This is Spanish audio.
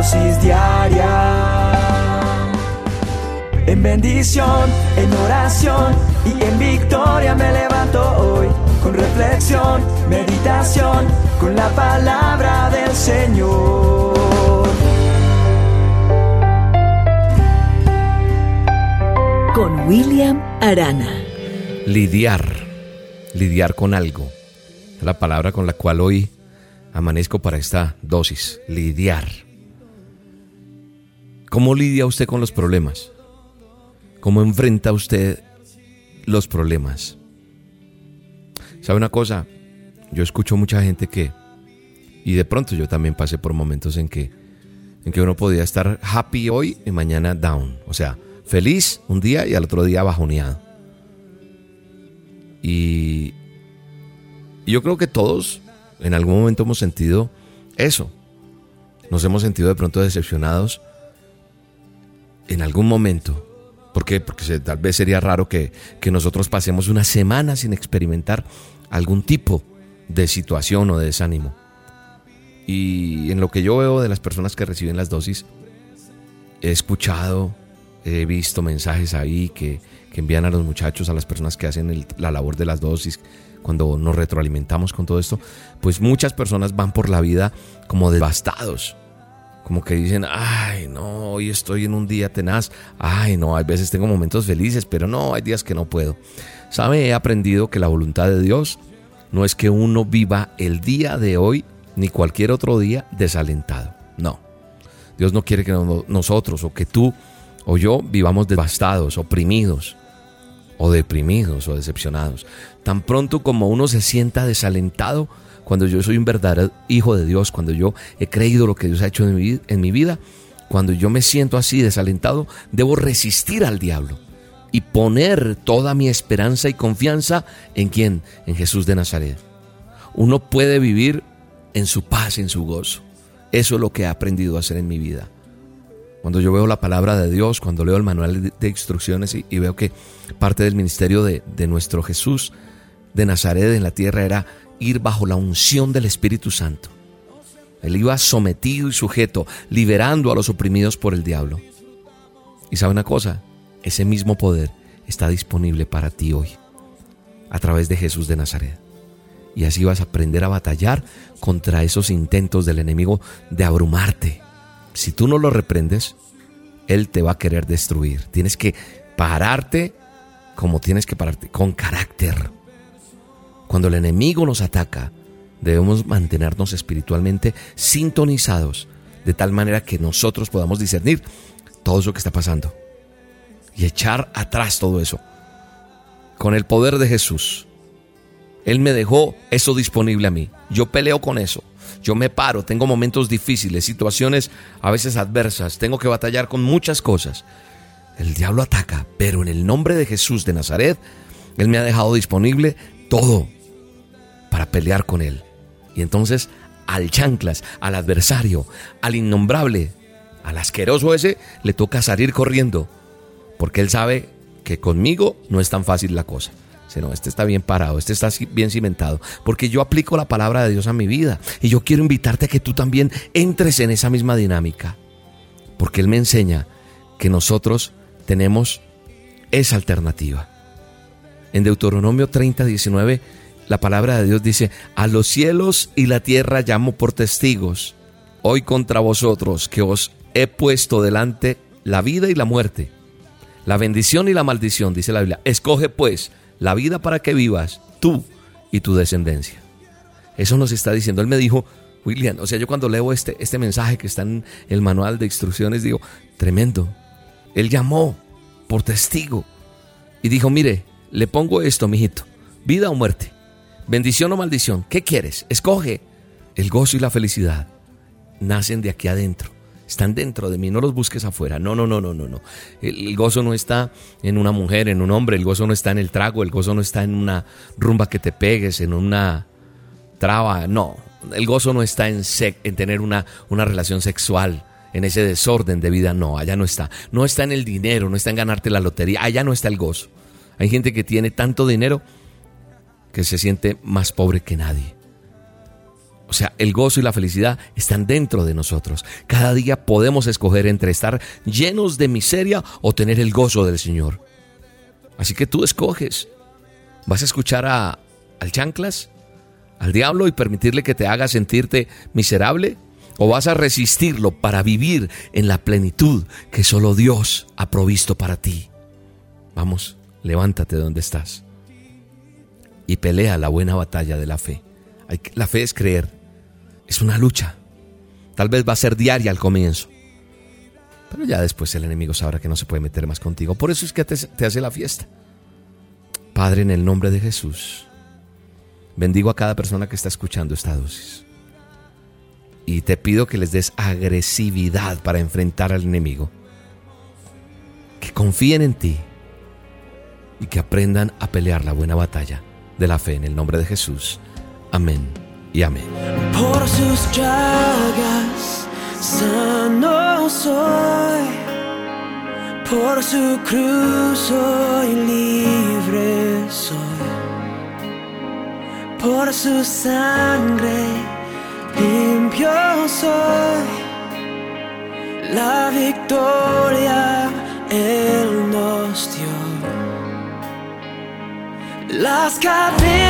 dosis diaria. En bendición, en oración y en victoria me levanto hoy. Con reflexión, meditación, con la palabra del Señor. Con William Arana. Lidiar. Lidiar con algo. Es la palabra con la cual hoy amanezco para esta dosis. Lidiar. ¿Cómo lidia usted con los problemas? ¿Cómo enfrenta usted los problemas? ¿Sabe una cosa? Yo escucho mucha gente que, y de pronto yo también pasé por momentos en que, en que uno podía estar happy hoy y mañana down. O sea, feliz un día y al otro día bajoneado. Y, y yo creo que todos en algún momento hemos sentido eso. Nos hemos sentido de pronto decepcionados en algún momento ¿Por qué? Porque tal vez sería raro que, nosotros pasemos una semana sin experimentar algún tipo de situación o de desánimo. Y en lo que yo veo de las personas que reciben las dosis, he escuchado, he visto mensajes ahí que, envían a los muchachos, a las personas que hacen la labor de las dosis, cuando nos retroalimentamos con todo esto, pues muchas personas van por la vida como devastados, como que dicen, ay, no, hoy estoy en un día tenaz, ay, no, hay veces tengo momentos felices, pero no, hay días que no puedo. ¿Sabe? He aprendido que la voluntad de Dios no es que uno viva el día de hoy ni cualquier otro día desalentado. No. Dios no quiere que nosotros o que tú o yo vivamos devastados, oprimidos o deprimidos o decepcionados. Tan pronto como uno se sienta desalentado, cuando yo soy un verdadero hijo de Dios, cuando yo he creído lo que Dios ha hecho en mi, vida, cuando yo me siento así desalentado, debo resistir al diablo y poner toda mi esperanza y confianza en quién? En Jesús de Nazaret. Uno puede vivir en su paz, en su gozo. Eso es lo que he aprendido a hacer en mi vida. Cuando yo veo la palabra de Dios, cuando leo el manual de instrucciones y, veo que parte del ministerio de nuestro Jesús de Nazaret en la tierra era ir bajo la unción del Espíritu Santo. Él iba sometido y sujeto, liberando a los oprimidos por el diablo. Y sabe una cosa, ese mismo poder está disponible para ti hoy, a través de Jesús de Nazaret. Y así vas a aprender a batallar contra esos intentos del enemigo de abrumarte. Si tú no lo reprendes, Él te va a querer destruir. Tienes que pararte como tienes que pararte, con carácter cuando el enemigo nos ataca, debemos mantenernos espiritualmente sintonizados, de tal manera que nosotros podamos discernir todo eso que está pasando y echar atrás todo eso. Con el poder de Jesús. Él me dejó eso disponible a mí. Yo peleo con eso. Yo me paro, tengo momentos difíciles, situaciones a veces adversas, tengo que batallar con muchas cosas. El diablo ataca, pero en el nombre de Jesús de Nazaret, Él me ha dejado disponible todo pelear con él. Y entonces al chanclas, al adversario, al innombrable, al asqueroso ese, le toca salir corriendo, porque él sabe que conmigo no es tan fácil la cosa. no, este está bien parado, este está bien cimentado, porque yo aplico la palabra de Dios a mi vida y yo quiero invitarte a que tú también entres en esa misma dinámica, porque Él me enseña que nosotros tenemos esa alternativa. En Deuteronomio 30, 19 la palabra de Dios dice, a los cielos y la tierra llamo por testigos, hoy contra vosotros que os he puesto delante la vida y la muerte, la bendición y la maldición, dice la Biblia. Escoge pues la vida para que vivas tú y tu descendencia. Eso nos está diciendo. Él me dijo, William, o sea, yo cuando leo este, este mensaje que está en el manual de instrucciones, digo, tremendo. Él llamó por testigo y dijo, mire, le pongo esto, mijito, vida o muerte. Bendición o maldición, ¿qué quieres? Escoge. El gozo y la felicidad nacen de aquí adentro. Están dentro de mí, no los busques afuera. No, no, no, no, no, no. El, gozo no está en una mujer, en un hombre, el gozo no está en el trago, el gozo no está en una rumba que te pegues, en una traba, no. El gozo no está en, en tener una, una relación sexual, en ese desorden de vida, no, allá no está. No está en el dinero, no está en ganarte la lotería, allá no está el gozo. Hay gente que tiene tanto dinero que se siente más pobre que nadie. O sea, el gozo y la felicidad están dentro de nosotros. Cada día podemos escoger entre estar llenos de miseria o tener el gozo del Señor. Así que tú escoges. ¿Vas a escuchar a, al chanclas, al diablo y permitirle que te haga sentirte miserable? ¿O vas a resistirlo para vivir en la plenitud que solo Dios ha provisto para ti? Vamos, levántate donde estás y pelea la buena batalla de la fe. La fe es creer, es una lucha. Tal vez va a ser diaria al comienzo. Pero ya después el enemigo sabrá que no se puede meter más contigo. Por eso es que te, te hace la fiesta. Padre, en el nombre de Jesús, bendigo a cada persona que está escuchando esta dosis. Y te pido que les des agresividad para enfrentar al enemigo. Que confíen en ti y que aprendan a pelear la buena batalla de la fe en el nombre de Jesús. Amén y amén. Por sus llagas sano soy, por su cruz soy libre soy, por su sangre limpio soy, la victoria Él nos dio. Las cadenas